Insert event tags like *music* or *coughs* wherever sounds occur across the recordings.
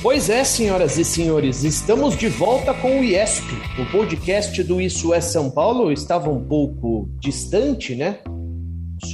Pois é, senhoras e senhores, estamos de volta com o IESP. O podcast do Isso é São Paulo estava um pouco distante, né?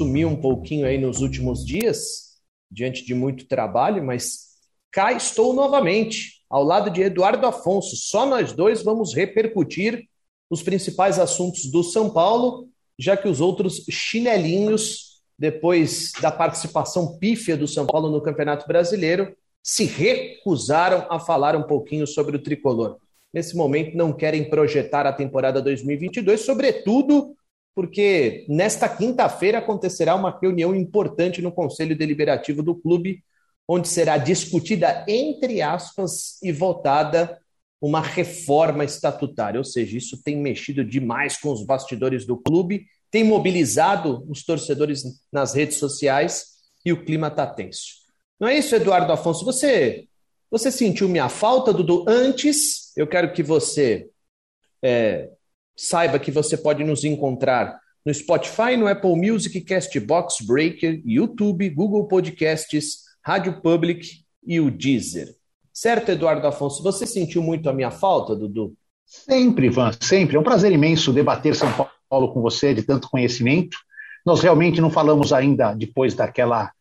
Sumiu um pouquinho aí nos últimos dias, diante de muito trabalho, mas cá estou novamente, ao lado de Eduardo Afonso. Só nós dois vamos repercutir os principais assuntos do São Paulo, já que os outros chinelinhos, depois da participação pífia do São Paulo no Campeonato Brasileiro, se recusaram a falar um pouquinho sobre o tricolor. Nesse momento, não querem projetar a temporada 2022, sobretudo porque nesta quinta-feira acontecerá uma reunião importante no Conselho Deliberativo do clube, onde será discutida, entre aspas, e votada uma reforma estatutária. Ou seja, isso tem mexido demais com os bastidores do clube, tem mobilizado os torcedores nas redes sociais e o clima está tenso. Não é isso, Eduardo Afonso? Você, você sentiu minha falta, Dudu? Antes, eu quero que você é, saiba que você pode nos encontrar no Spotify, no Apple Music, Castbox, Breaker, YouTube, Google Podcasts, Rádio Public e o Deezer. Certo, Eduardo Afonso? Você sentiu muito a minha falta, Dudu? Sempre, Ivan, sempre. É um prazer imenso debater São Paulo com você, de tanto conhecimento. Nós realmente não falamos ainda, depois daquela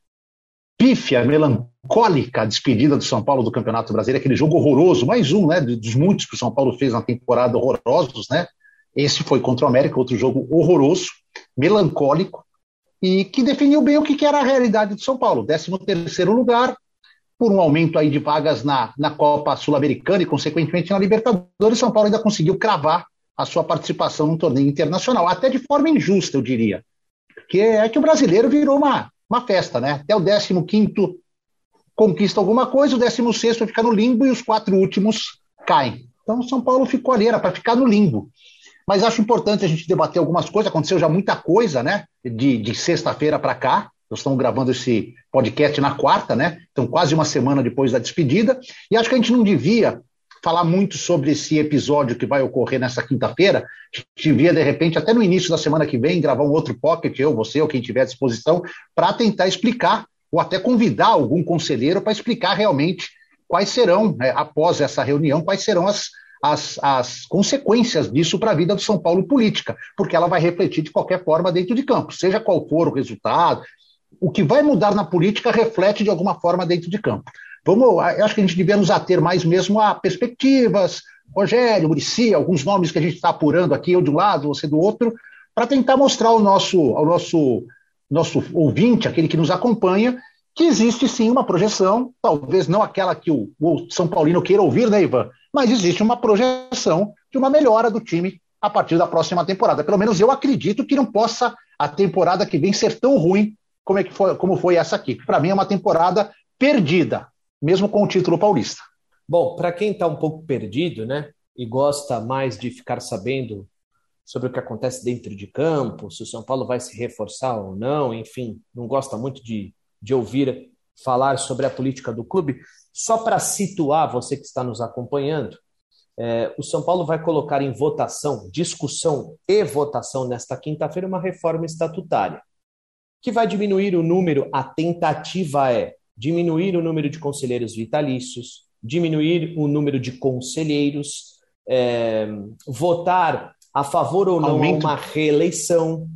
pífia, melancólica despedida do São Paulo do Campeonato Brasileiro, aquele jogo horroroso, mais um, né, dos muitos que o São Paulo fez na temporada horrorosos, né? Esse foi contra o América, outro jogo horroroso, melancólico, e que definiu bem o que era a realidade do São Paulo. 13 terceiro lugar, por um aumento aí de vagas na, na Copa Sul-Americana e, consequentemente, na Libertadores, São Paulo ainda conseguiu cravar a sua participação no torneio internacional, até de forma injusta, eu diria. Que é que o brasileiro virou uma, uma festa, né? Até o 15 conquista alguma coisa, o 16 fica no limbo e os quatro últimos caem. Então, São Paulo ficou ali, era para ficar no limbo. Mas acho importante a gente debater algumas coisas. Aconteceu já muita coisa, né? De, de sexta-feira para cá. Nós estamos gravando esse podcast na quarta, né? Então, quase uma semana depois da despedida. E acho que a gente não devia falar muito sobre esse episódio que vai ocorrer nessa quinta-feira. A gente devia, de repente, até no início da semana que vem, gravar um outro pocket, eu, você ou quem tiver à disposição, para tentar explicar, ou até convidar algum conselheiro para explicar realmente quais serão, né, após essa reunião, quais serão as, as, as consequências disso para a vida do São Paulo política, porque ela vai refletir de qualquer forma dentro de campo, seja qual for o resultado. O que vai mudar na política reflete de alguma forma dentro de campo. Vamos, acho que a gente devia nos ater mais mesmo a perspectivas, Rogério, Murici, alguns nomes que a gente está apurando aqui, eu de um lado, você do outro, para tentar mostrar ao nosso, ao nosso, nosso ouvinte, aquele que nos acompanha, que existe sim uma projeção, talvez não aquela que o, o São Paulino queira ouvir, né, Ivan? Mas existe uma projeção de uma melhora do time a partir da próxima temporada. Pelo menos eu acredito que não possa a temporada que vem ser tão ruim como, é que foi, como foi essa aqui. Para mim é uma temporada perdida, mesmo com o título paulista. Bom, para quem está um pouco perdido, né, e gosta mais de ficar sabendo sobre o que acontece dentro de campo, se o São Paulo vai se reforçar ou não, enfim, não gosta muito de de ouvir falar sobre a política do clube. Só para situar você que está nos acompanhando, é, o São Paulo vai colocar em votação, discussão e votação nesta quinta-feira, uma reforma estatutária, que vai diminuir o número, a tentativa é diminuir o número de conselheiros vitalícios, diminuir o número de conselheiros, é, votar a favor ou não Aumento. uma reeleição,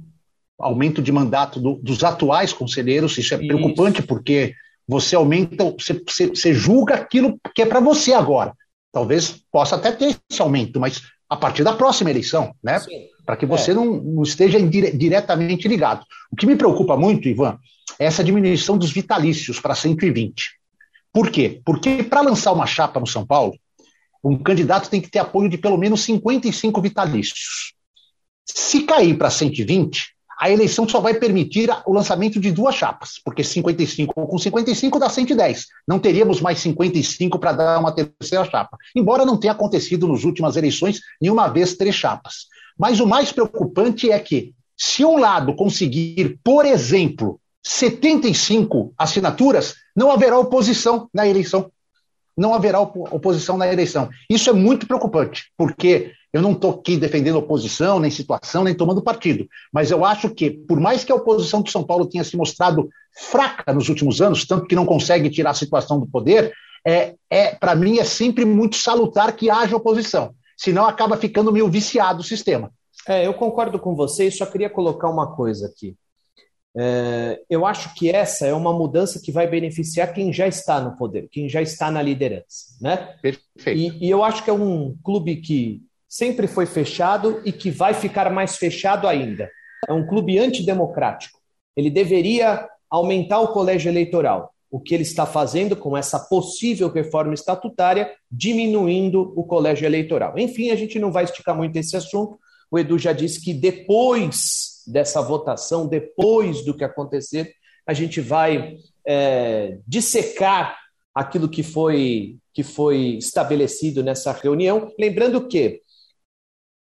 aumento de mandato do, dos atuais conselheiros. Isso é isso. preocupante, porque você aumenta, você, você, você julga aquilo que é para você agora. Talvez possa até ter esse aumento, mas a partir da próxima eleição, né? Para que você é. não, não, esteja dire, diretamente ligado. O que me preocupa muito, Ivan, é essa diminuição dos vitalícios para 120. Por quê? Porque para lançar uma chapa no São Paulo, um candidato tem que ter apoio de pelo menos 55 vitalícios. Se cair para 120, a eleição só vai permitir o lançamento de duas chapas, porque 55 com 55 dá 110. Não teríamos mais 55 para dar uma terceira chapa. Embora não tenha acontecido nas últimas eleições nenhuma vez três chapas. Mas o mais preocupante é que, se um lado conseguir, por exemplo, 75 assinaturas, não haverá oposição na eleição. Não haverá oposição na eleição. Isso é muito preocupante, porque eu não estou aqui defendendo oposição, nem situação, nem tomando partido. Mas eu acho que, por mais que a oposição de São Paulo tenha se mostrado fraca nos últimos anos, tanto que não consegue tirar a situação do poder, é, é para mim é sempre muito salutar que haja oposição. Senão acaba ficando meio viciado o sistema. É, eu concordo com você e só queria colocar uma coisa aqui. É, eu acho que essa é uma mudança que vai beneficiar quem já está no poder, quem já está na liderança. Né? Perfeito. E, e eu acho que é um clube que sempre foi fechado e que vai ficar mais fechado ainda. É um clube antidemocrático. Ele deveria aumentar o colégio eleitoral. O que ele está fazendo com essa possível reforma estatutária, diminuindo o colégio eleitoral. Enfim, a gente não vai esticar muito esse assunto. O Edu já disse que depois dessa votação, depois do que acontecer, a gente vai é, dissecar aquilo que foi, que foi estabelecido nessa reunião. Lembrando que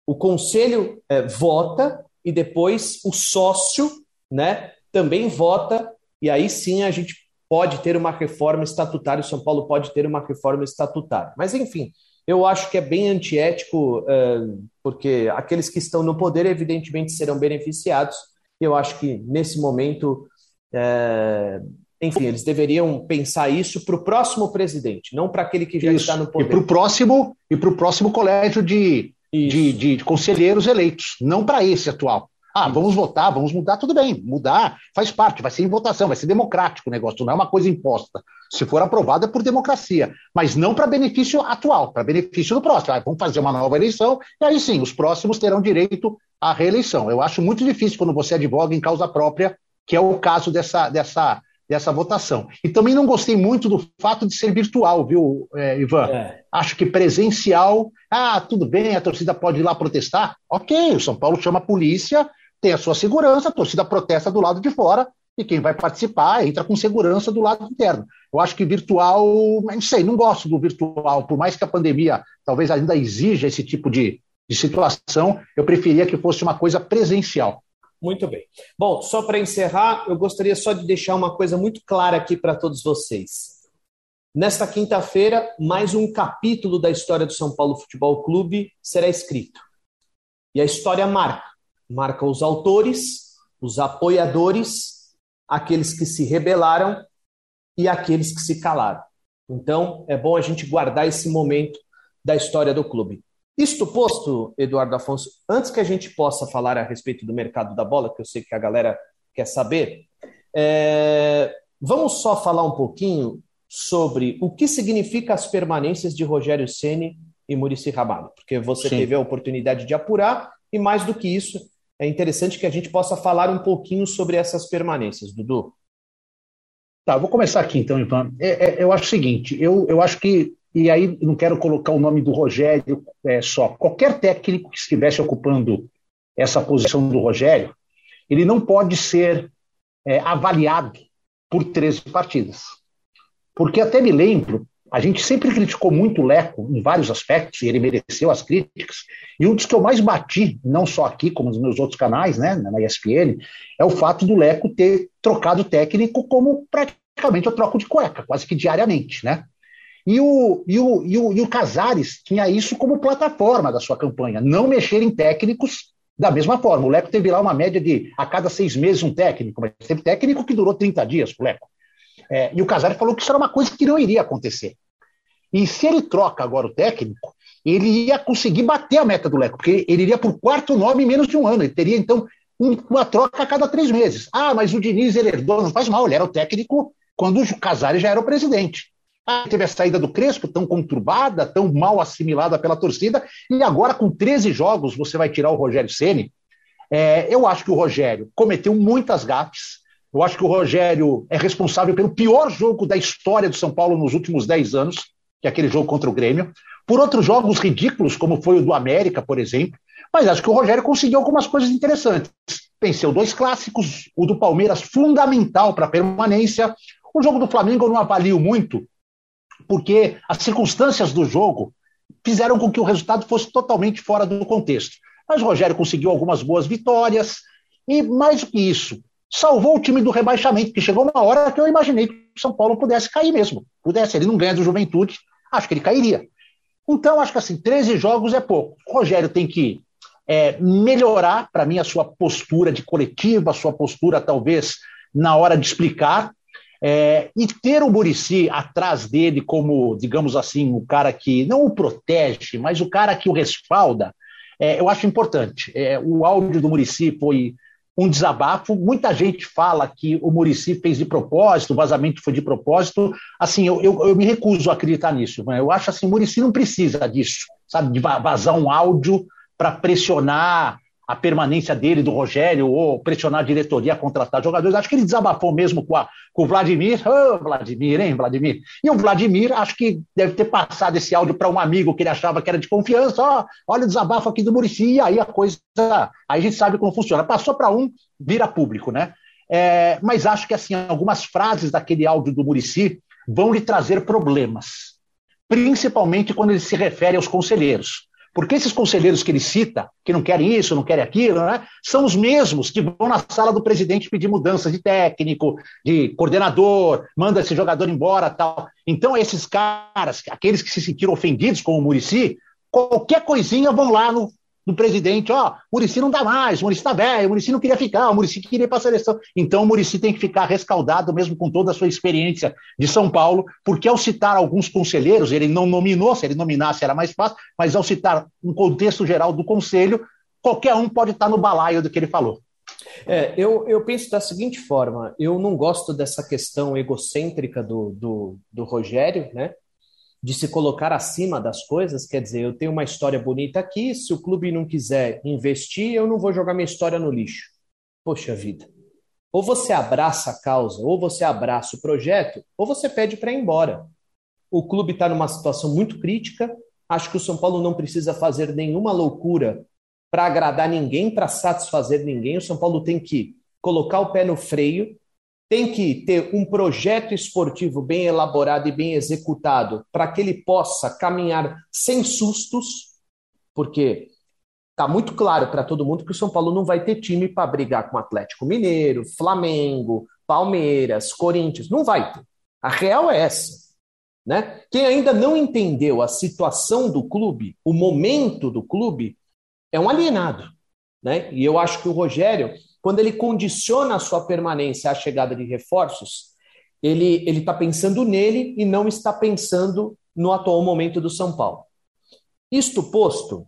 o conselho é, vota e depois o sócio né, também vota, e aí sim a gente pode ter uma reforma estatutária, o São Paulo pode ter uma reforma estatutária. Mas, enfim, eu acho que é bem antiético, é, porque aqueles que estão no poder, evidentemente, serão beneficiados. Eu acho que, nesse momento, é, enfim, eles deveriam pensar isso para o próximo presidente, não para aquele que já isso. está no poder. E para o próximo, e próximo colégio de, de, de, conselheiros eleitos, não para esse atual. Ah, vamos votar, vamos mudar, tudo bem, mudar faz parte, vai ser em votação, vai ser democrático o negócio, não é uma coisa imposta. Se for aprovado é por democracia, mas não para benefício atual, para benefício do próximo. Ah, vamos fazer uma nova eleição e aí sim, os próximos terão direito à reeleição. Eu acho muito difícil quando você advoga em causa própria, que é o caso dessa, dessa dessa votação. E também não gostei muito do fato de ser virtual, viu, é, Ivan? É. Acho que presencial, ah, tudo bem, a torcida pode ir lá protestar. Ok, o São Paulo chama a polícia, tem a sua segurança, a torcida protesta do lado de fora e quem vai participar entra com segurança do lado interno. Eu acho que virtual, não sei, não gosto do virtual, por mais que a pandemia talvez ainda exija esse tipo de, de situação, eu preferia que fosse uma coisa presencial. Muito bem. Bom, só para encerrar, eu gostaria só de deixar uma coisa muito clara aqui para todos vocês. Nesta quinta-feira, mais um capítulo da história do São Paulo Futebol Clube será escrito. E a história marca. Marca os autores, os apoiadores, aqueles que se rebelaram e aqueles que se calaram. Então, é bom a gente guardar esse momento da história do clube. Isto posto, Eduardo Afonso, antes que a gente possa falar a respeito do mercado da bola, que eu sei que a galera quer saber, é... vamos só falar um pouquinho sobre o que significa as permanências de Rogério Ceni e Murici Ramalho, porque você Sim. teve a oportunidade de apurar e mais do que isso, é interessante que a gente possa falar um pouquinho sobre essas permanências, Dudu. Tá, vou começar aqui então, Ivan. É, é, eu acho o seguinte, eu, eu acho que e aí não quero colocar o nome do Rogério é, só. Qualquer técnico que estivesse ocupando essa posição do Rogério, ele não pode ser é, avaliado por 13 partidas. Porque até me lembro, a gente sempre criticou muito o Leco em vários aspectos, e ele mereceu as críticas, e um dos que eu mais bati, não só aqui, como nos meus outros canais, né, na ESPN, é o fato do Leco ter trocado técnico como praticamente eu troco de cueca, quase que diariamente, né? E o, e, o, e, o, e o Casares tinha isso como plataforma da sua campanha, não mexer em técnicos da mesma forma. O Leco teve lá uma média de a cada seis meses um técnico, mas teve técnico que durou 30 dias o Leco. É, e o Casares falou que isso era uma coisa que não iria acontecer. E se ele troca agora o técnico, ele ia conseguir bater a meta do Leco, porque ele iria por quarto nome em menos de um ano. Ele teria, então, uma troca a cada três meses. Ah, mas o Diniz ele herdou, não faz mal, ele era o técnico quando o Casares já era o presidente. Ah, teve a saída do Crespo, tão conturbada, tão mal assimilada pela torcida, e agora com 13 jogos você vai tirar o Rogério Ceni. É, eu acho que o Rogério cometeu muitas gafes. Eu acho que o Rogério é responsável pelo pior jogo da história do São Paulo nos últimos 10 anos, que é aquele jogo contra o Grêmio. Por outros jogos ridículos, como foi o do América, por exemplo. Mas acho que o Rogério conseguiu algumas coisas interessantes. Venceu dois clássicos, o do Palmeiras fundamental para a permanência. O jogo do Flamengo eu não avalio muito, porque as circunstâncias do jogo fizeram com que o resultado fosse totalmente fora do contexto. Mas o Rogério conseguiu algumas boas vitórias e, mais do que isso, salvou o time do rebaixamento, que chegou uma hora que eu imaginei que o São Paulo pudesse cair mesmo. Pudesse, ele não ganha do Juventude, acho que ele cairia. Então, acho que assim, 13 jogos é pouco. O Rogério tem que é, melhorar, para mim, a sua postura de coletiva, a sua postura, talvez, na hora de explicar, é, e ter o Murici atrás dele como, digamos assim, o cara que não o protege, mas o cara que o respalda, é, eu acho importante. É, o áudio do Murici foi um desabafo. Muita gente fala que o Murici fez de propósito, o vazamento foi de propósito. Assim, eu, eu, eu me recuso a acreditar nisso. Né? Eu acho assim, o Murici não precisa disso, sabe, de vazar um áudio para pressionar a permanência dele, do Rogério, ou pressionar a diretoria a contratar jogadores. Acho que ele desabafou mesmo com, a, com o Vladimir. Ô, oh, Vladimir, hein, Vladimir? E o Vladimir, acho que deve ter passado esse áudio para um amigo que ele achava que era de confiança. Ó, oh, olha o desabafo aqui do Murici, aí a coisa. Aí a gente sabe como funciona. Passou para um, vira público, né? É, mas acho que assim, algumas frases daquele áudio do Murici vão lhe trazer problemas, principalmente quando ele se refere aos conselheiros. Porque esses conselheiros que ele cita, que não querem isso, não querem aquilo, né, são os mesmos que vão na sala do presidente pedir mudança de técnico, de coordenador, manda esse jogador embora tal. Então, esses caras, aqueles que se sentiram ofendidos com o Murici, qualquer coisinha vão lá no, do presidente, ó, oh, Murici não dá mais, Murici tá velho, Murici não queria ficar, o Murici queria ir para a seleção. Então o Murici tem que ficar rescaldado mesmo com toda a sua experiência de São Paulo, porque ao citar alguns conselheiros, ele não nominou, se ele nominasse era mais fácil, mas ao citar um contexto geral do conselho, qualquer um pode estar no balaio do que ele falou. É, eu, eu penso da seguinte forma: eu não gosto dessa questão egocêntrica do, do, do Rogério, né? De se colocar acima das coisas, quer dizer, eu tenho uma história bonita aqui, se o clube não quiser investir, eu não vou jogar minha história no lixo. Poxa vida. Ou você abraça a causa, ou você abraça o projeto, ou você pede para ir embora. O clube está numa situação muito crítica. Acho que o São Paulo não precisa fazer nenhuma loucura para agradar ninguém, para satisfazer ninguém. O São Paulo tem que colocar o pé no freio, tem que ter um projeto esportivo bem elaborado e bem executado para que ele possa caminhar sem sustos, porque está muito claro para todo mundo que o São Paulo não vai ter time para brigar com Atlético Mineiro, Flamengo, Palmeiras, Corinthians, não vai ter. A real é essa. Né? Quem ainda não entendeu a situação do clube, o momento do clube, é um alienado. Né? E eu acho que o Rogério quando ele condiciona a sua permanência à chegada de reforços, ele está pensando nele e não está pensando no atual momento do São Paulo. Isto posto,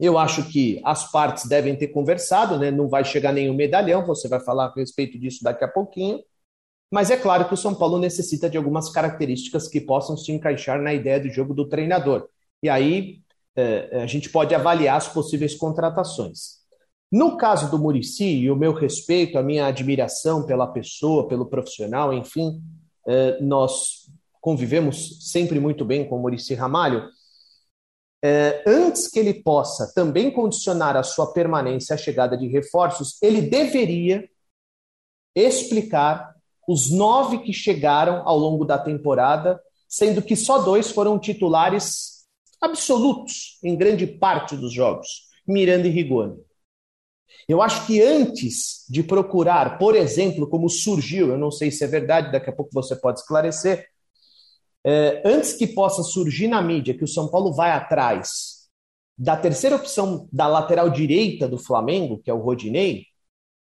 eu acho que as partes devem ter conversado, né? não vai chegar nenhum medalhão, você vai falar a respeito disso daqui a pouquinho, mas é claro que o São Paulo necessita de algumas características que possam se encaixar na ideia do jogo do treinador. E aí é, a gente pode avaliar as possíveis contratações. No caso do Murici, e o meu respeito, a minha admiração pela pessoa, pelo profissional, enfim, eh, nós convivemos sempre muito bem com o Murici Ramalho. Eh, antes que ele possa também condicionar a sua permanência à chegada de reforços, ele deveria explicar os nove que chegaram ao longo da temporada, sendo que só dois foram titulares absolutos em grande parte dos jogos, Miranda e Rigoni. Eu acho que antes de procurar, por exemplo, como surgiu, eu não sei se é verdade, daqui a pouco você pode esclarecer, é, antes que possa surgir na mídia que o São Paulo vai atrás da terceira opção da lateral direita do Flamengo, que é o Rodinei,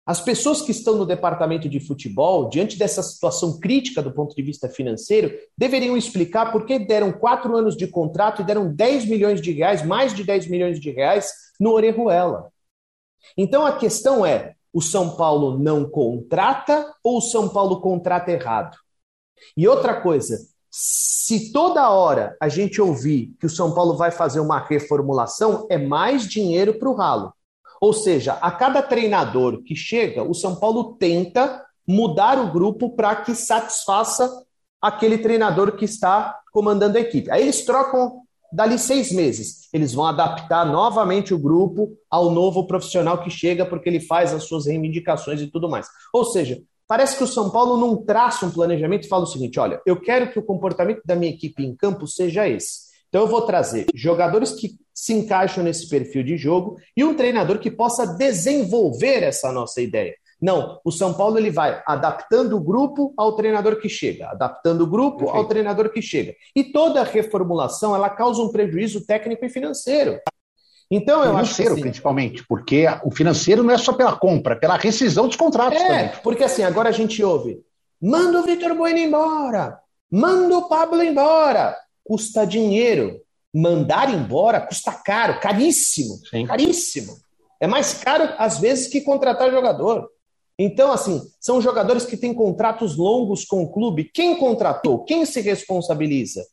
as pessoas que estão no departamento de futebol, diante dessa situação crítica do ponto de vista financeiro, deveriam explicar por que deram quatro anos de contrato e deram 10 milhões de reais, mais de 10 milhões de reais, no Orejuela. Então a questão é: o São Paulo não contrata ou o São Paulo contrata errado? E outra coisa, se toda hora a gente ouvir que o São Paulo vai fazer uma reformulação, é mais dinheiro para o ralo. Ou seja, a cada treinador que chega, o São Paulo tenta mudar o grupo para que satisfaça aquele treinador que está comandando a equipe. Aí eles trocam dali seis meses. Eles vão adaptar novamente o grupo ao novo profissional que chega, porque ele faz as suas reivindicações e tudo mais. Ou seja, parece que o São Paulo não traça um planejamento e fala o seguinte: olha, eu quero que o comportamento da minha equipe em campo seja esse. Então eu vou trazer jogadores que se encaixam nesse perfil de jogo e um treinador que possa desenvolver essa nossa ideia. Não, o São Paulo ele vai adaptando o grupo ao treinador que chega, adaptando o grupo Perfeito. ao treinador que chega. E toda reformulação ela causa um prejuízo técnico e financeiro. Então eu financeiro, acho que, assim, principalmente, porque o financeiro não é só pela compra, é pela rescisão dos contratos. É, também. porque assim agora a gente ouve, manda o Vitor Bueno embora, manda o Pablo embora custa dinheiro. Mandar embora custa caro, caríssimo, Sim. caríssimo. É mais caro, às vezes, que contratar jogador. Então, assim, são jogadores que têm contratos longos com o clube. Quem contratou? Quem se responsabiliza?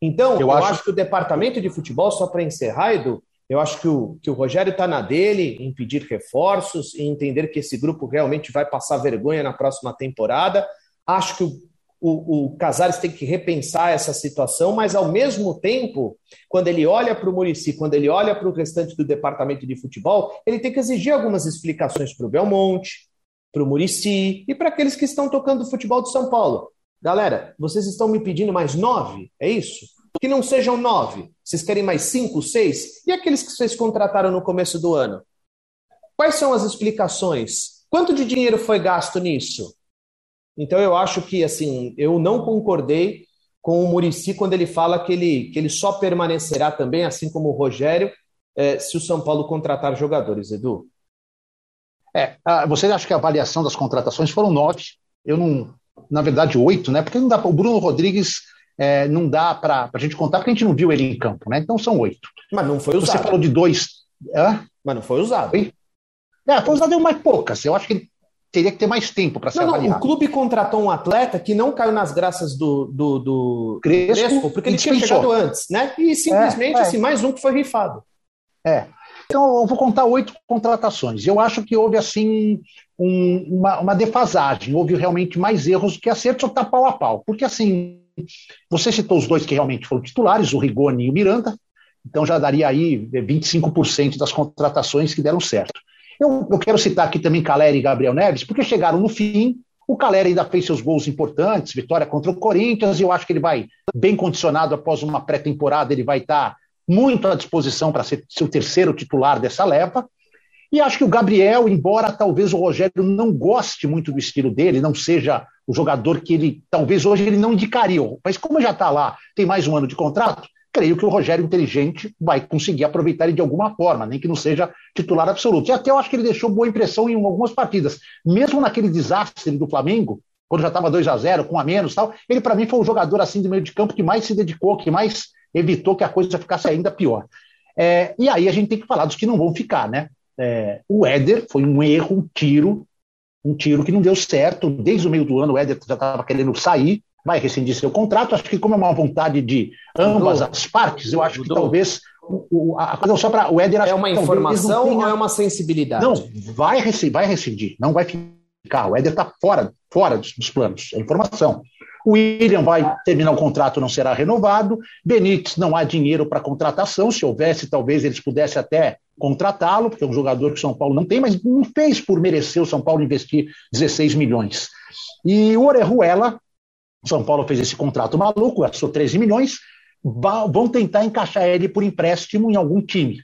Então, eu, eu acho... acho... que o departamento de futebol, só para encerrar, Edu, eu acho que o, que o Rogério está na dele em pedir reforços, em entender que esse grupo realmente vai passar vergonha na próxima temporada. Acho que o o, o Casares tem que repensar essa situação, mas ao mesmo tempo, quando ele olha para o Murici, quando ele olha para o restante do departamento de futebol, ele tem que exigir algumas explicações para o Belmonte, para o Murici e para aqueles que estão tocando o futebol de São Paulo. Galera, vocês estão me pedindo mais nove? É isso? Que não sejam nove. Vocês querem mais cinco, seis? E aqueles que vocês contrataram no começo do ano? Quais são as explicações? Quanto de dinheiro foi gasto nisso? Então eu acho que assim, eu não concordei com o Murici quando ele fala que ele, que ele só permanecerá também, assim como o Rogério, é, se o São Paulo contratar jogadores, Edu. É, você acha que a avaliação das contratações foram nove? Eu não, na verdade, oito, né? Porque não dá o Bruno Rodrigues é, não dá para a gente contar, porque a gente não viu ele em campo, né? Então são oito. Mas não foi usado. Você falou de dois. Hã? Mas não foi usado. Foi? É, foi usado em mais poucas. Eu acho que teria que ter mais tempo para ser não, avaliado. Não, o clube contratou um atleta que não caiu nas graças do, do, do Crespo, Crespo porque ele tinha chegado antes, né? E simplesmente, é, é. assim, mais um que foi rifado. É. Então, eu vou contar oito contratações. Eu acho que houve, assim, um, uma, uma, defasagem. Houve realmente mais erros do que acertos ou tá pau a pau. Porque, assim, você citou os dois que realmente foram titulares, o Rigoni e o Miranda. Então, já daria aí 25% das contratações que deram certo. Eu, eu quero citar aqui também Caleri e Gabriel Neves, porque chegaram no fim. O Caleri ainda fez seus gols importantes, vitória contra o Corinthians, e eu acho que ele vai bem condicionado após uma pré-temporada, ele vai estar muito à disposição para ser, o terceiro titular dessa leva. E acho que o Gabriel, embora talvez o Rogério não goste muito do estilo dele, não seja o jogador que ele, talvez hoje ele não indicaria, mas como já está lá, tem mais um ano de contrato, creio que o Rogério inteligente vai conseguir aproveitar ele de alguma forma, nem que não seja titular absoluto. E até eu acho que ele deixou boa impressão em algumas partidas. Mesmo naquele desastre do Flamengo, quando já estava 2 a 0 com a menos tal, ele para mim foi o jogador assim do meio de campo que mais se dedicou, que mais evitou que a coisa ficasse ainda pior. É, e aí a gente tem que falar dos que não vão ficar, né? É, o Éder foi um erro, um tiro, um tiro que não deu certo. Desde o meio do ano o Éder já estava querendo sair, vai rescindir seu contrato. Acho que, como é uma vontade de ambas as partes, eu acho que talvez o, a coisa só para o Éder. É uma informação tenha... ou é uma sensibilidade? Não, vai rescindir, vai rescindir, não vai ficar. O Éder está fora, fora dos, dos planos, é informação. O William vai terminar o contrato, não será renovado. Benítez não há dinheiro para contratação. Se houvesse, talvez eles pudessem até contratá-lo, porque é um jogador que o São Paulo não tem, mas não fez por merecer o São Paulo investir 16 milhões. E o Orejuela são Paulo fez esse contrato maluco, gastou 13 milhões, vão tentar encaixar ele por empréstimo em algum time.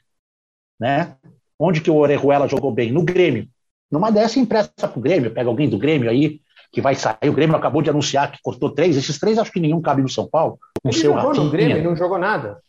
Né? Onde que o Orejuela jogou bem? No Grêmio. Numa dessa, empresta para o Grêmio, pega alguém do Grêmio aí, que vai sair. O Grêmio acabou de anunciar que cortou três. Esses três acho que nenhum cabe no São Paulo. Não ele jogou no Grêmio, não jogou nada.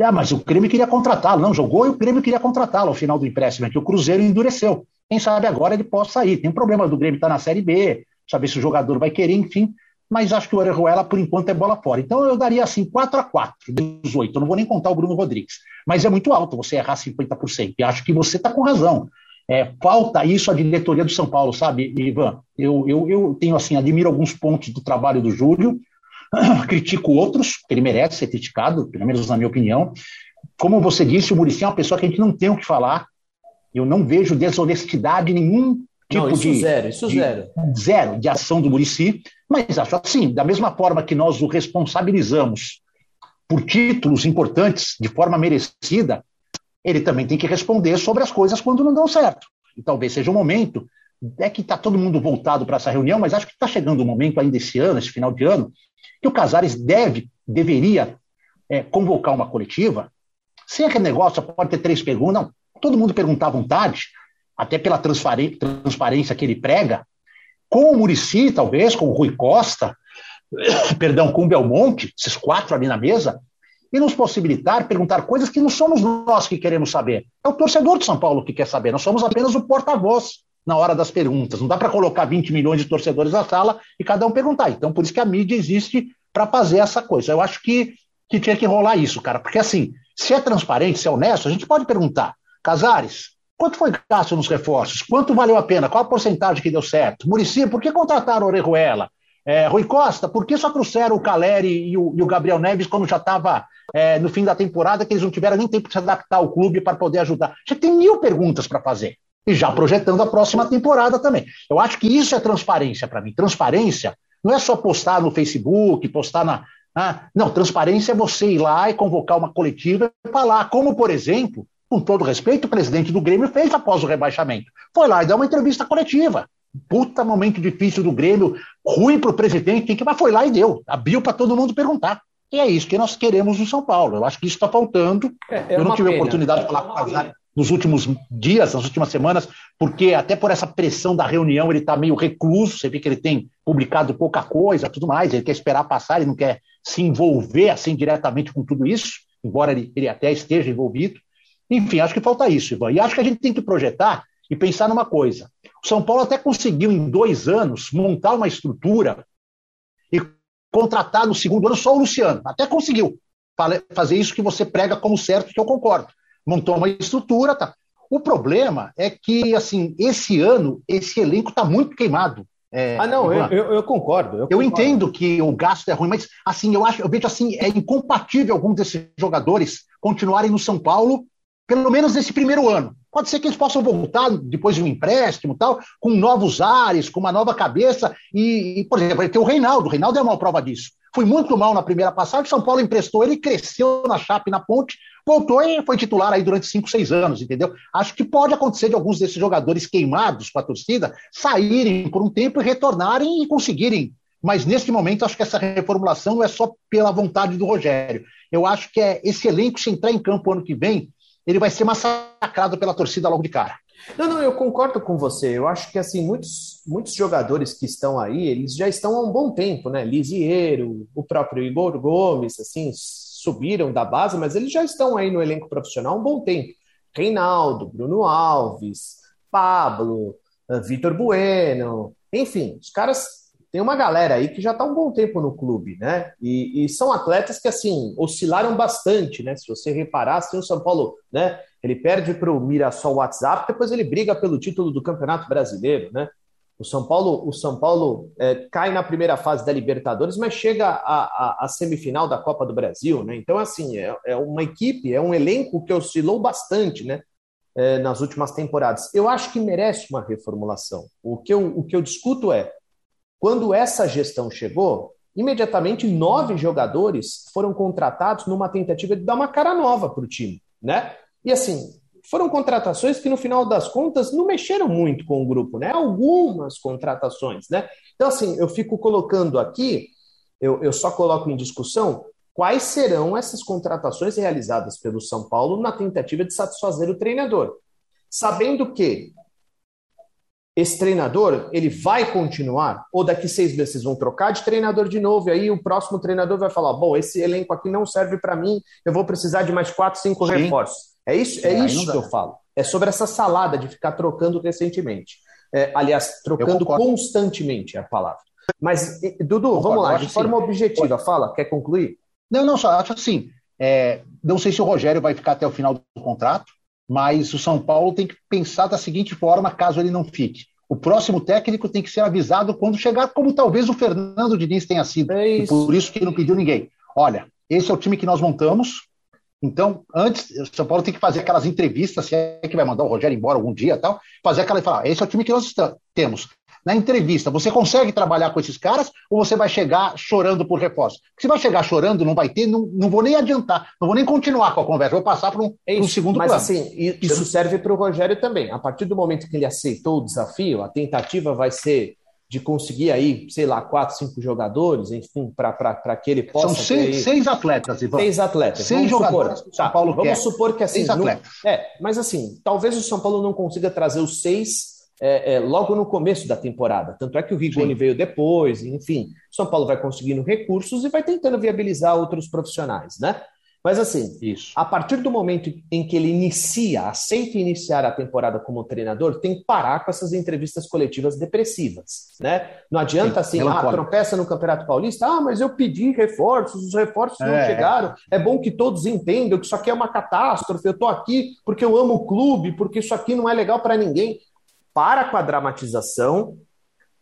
É, mas o Grêmio queria contratá-lo. Não, jogou e o Grêmio queria contratá-lo ao final do empréstimo, é que o Cruzeiro endureceu. Quem sabe agora ele possa sair. Tem um problema do Grêmio estar tá na Série B, saber se o jogador vai querer, enfim mas acho que o Orejuela, por enquanto, é bola fora. Então eu daria assim 4 a 4 dos 8. Eu não vou nem contar o Bruno Rodrigues. Mas é muito alto você errar 50%. E acho que você está com razão. É, falta isso à diretoria do São Paulo, sabe, Ivan? Eu, eu, eu tenho assim, admiro alguns pontos do trabalho do Júlio, *clears throat* critico outros, que ele merece ser criticado, pelo menos na minha opinião. Como você disse, o Murici é uma pessoa que a gente não tem o que falar. Eu não vejo desonestidade nenhum tipo não, isso de. Zero, isso de, zero. Zero de ação do Murici. Mas acho assim, da mesma forma que nós o responsabilizamos por títulos importantes de forma merecida, ele também tem que responder sobre as coisas quando não dão certo. E talvez seja o um momento, é que está todo mundo voltado para essa reunião, mas acho que está chegando o um momento ainda esse ano, esse final de ano, que o Casares deve, deveria é, convocar uma coletiva, sem aquele negócio, pode ter três perguntas, não, todo mundo perguntar à vontade, até pela transparência que ele prega, com o Murici, talvez, com o Rui Costa, *coughs* perdão, com o Belmonte, esses quatro ali na mesa, e nos possibilitar perguntar coisas que não somos nós que queremos saber. É o torcedor de São Paulo que quer saber. Nós somos apenas o porta-voz na hora das perguntas. Não dá para colocar 20 milhões de torcedores na sala e cada um perguntar. Então, por isso que a mídia existe para fazer essa coisa. Eu acho que, que tinha que rolar isso, cara. Porque, assim, se é transparente, se é honesto, a gente pode perguntar. Casares, Quanto foi gasto nos reforços? Quanto valeu a pena? Qual a porcentagem que deu certo? Murici, por que contrataram o Orejuela? É, Rui Costa, por que só trouxeram o Caleri e o, e o Gabriel Neves quando já estava é, no fim da temporada, que eles não tiveram nem tempo de se adaptar ao clube para poder ajudar? Já tem mil perguntas para fazer. E já projetando a próxima temporada também. Eu acho que isso é transparência para mim. Transparência não é só postar no Facebook, postar na. Ah, não, transparência é você ir lá e convocar uma coletiva e falar, como, por exemplo, com todo respeito, o presidente do Grêmio fez após o rebaixamento. Foi lá e deu uma entrevista coletiva. Puta momento difícil do Grêmio, ruim para o presidente, mas foi lá e deu. Abriu para todo mundo perguntar. E é isso que nós queremos no São Paulo. Eu acho que isso está faltando. É, é Eu não tive a oportunidade de falar com o Casares nos últimos dias, nas últimas semanas, porque até por essa pressão da reunião ele está meio recluso. Você vê que ele tem publicado pouca coisa, tudo mais. Ele quer esperar passar, ele não quer se envolver assim diretamente com tudo isso, embora ele, ele até esteja envolvido. Enfim, acho que falta isso, Ivan. E acho que a gente tem que projetar e pensar numa coisa. O São Paulo até conseguiu, em dois anos, montar uma estrutura e contratar no segundo ano só o Luciano. Até conseguiu fazer isso que você prega como certo, que eu concordo. Montou uma estrutura, tá. O problema é que, assim, esse ano, esse elenco está muito queimado. É, ah, não, eu, eu, eu, concordo, eu, eu entendo que o gasto é ruim, mas assim, eu acho, eu vejo assim, é incompatível alguns desses jogadores continuarem no São Paulo pelo menos nesse primeiro ano. Pode ser que eles possam voltar depois de um empréstimo tal, com novos ares, com uma nova cabeça. E, e por exemplo, vai ter o Reinaldo. O Reinaldo é uma prova disso. Foi muito mal na primeira passagem, São Paulo emprestou ele, cresceu na Chape, na ponte, voltou e foi titular aí durante cinco, seis anos, entendeu? Acho que pode acontecer de alguns desses jogadores queimados com a torcida saírem por um tempo e retornarem e conseguirem. Mas nesse momento, acho que essa reformulação não é só pela vontade do Rogério. Eu acho que é esse elenco, se entrar em campo ano que vem, ele vai ser massacrado pela torcida logo de cara. Não, não, eu concordo com você. Eu acho que assim muitos, muitos jogadores que estão aí, eles já estão há um bom tempo, né? Lisieiro, o próprio Igor Gomes, assim, subiram da base, mas eles já estão aí no elenco profissional há um bom tempo. Reinaldo, Bruno Alves, Pablo, eh, Vitor Bueno, enfim, os caras tem uma galera aí que já está um bom tempo no clube, né? E, e, são atletas que, assim, oscilaram bastante, né? Se você reparar, assim, o São Paulo, né? Ele perde para o Mirassol WhatsApp, depois ele briga pelo título do Campeonato Brasileiro, né? O São Paulo, o São Paulo é, cai na primeira fase da Libertadores, mas chega à, semifinal da Copa do Brasil, né? Então, assim, é, é, uma equipe, é um elenco que oscilou bastante, né? É, nas últimas temporadas. Eu acho que merece uma reformulação. O que eu, o que eu discuto é quando essa gestão chegou, imediatamente nove jogadores foram contratados numa tentativa de dar uma cara nova para o time, né? E assim, foram contratações que no final das contas não mexeram muito com o grupo, né? Algumas contratações, né? Então assim, eu fico colocando aqui, eu, eu só coloco em discussão quais serão essas contratações realizadas pelo São Paulo na tentativa de satisfazer o treinador, sabendo que esse treinador ele vai continuar? Ou daqui seis meses vocês vão trocar de treinador de novo e aí o próximo treinador vai falar: bom, esse elenco aqui não serve para mim, eu vou precisar de mais quatro, cinco Sim. reforços. É isso, é, é isso que eu falo. É sobre essa salada de ficar trocando recentemente. É, aliás, trocando constantemente é a palavra. Mas, Dudu, Concordo, vamos lá, de forma sim. objetiva, fala, quer concluir? Não, não, só acho assim. É, não sei se o Rogério vai ficar até o final do contrato, mas o São Paulo tem que pensar da seguinte forma, caso ele não fique. O próximo técnico tem que ser avisado quando chegar, como talvez o Fernando Diniz tenha sido. É isso. por isso que não pediu ninguém. Olha, esse é o time que nós montamos. Então, antes, o São Paulo tem que fazer aquelas entrevistas, se é que vai mandar o Rogério embora algum dia tal, fazer aquela e falar: esse é o time que nós temos na entrevista, você consegue trabalhar com esses caras ou você vai chegar chorando por reforço? Se vai chegar chorando, não vai ter, não, não vou nem adiantar, não vou nem continuar com a conversa, vou passar para um, é um segundo Mas plano. assim, isso serve para o Rogério também. A partir do momento que ele aceitou o desafio, a tentativa vai ser de conseguir aí, sei lá, quatro, cinco jogadores, enfim, para que ele possa. São seis, ter... seis atletas, Ivan. Seis atletas. Seis vamos jogadores. Supor, São Paulo tá, Vamos supor que assim. Seis atletas. Não... É, mas assim, talvez o São Paulo não consiga trazer os seis é, é, logo no começo da temporada. Tanto é que o Rigoni Sim. veio depois, enfim. São Paulo vai conseguindo recursos e vai tentando viabilizar outros profissionais, né? Mas assim, Isso. a partir do momento em que ele inicia, aceita iniciar a temporada como treinador, tem que parar com essas entrevistas coletivas depressivas, né? Não adianta Sim, assim, ah, tropeça no Campeonato Paulista, ah, mas eu pedi reforços, os reforços é. não chegaram. É bom que todos entendam que isso aqui é uma catástrofe, eu tô aqui porque eu amo o clube, porque isso aqui não é legal para ninguém para com a dramatização,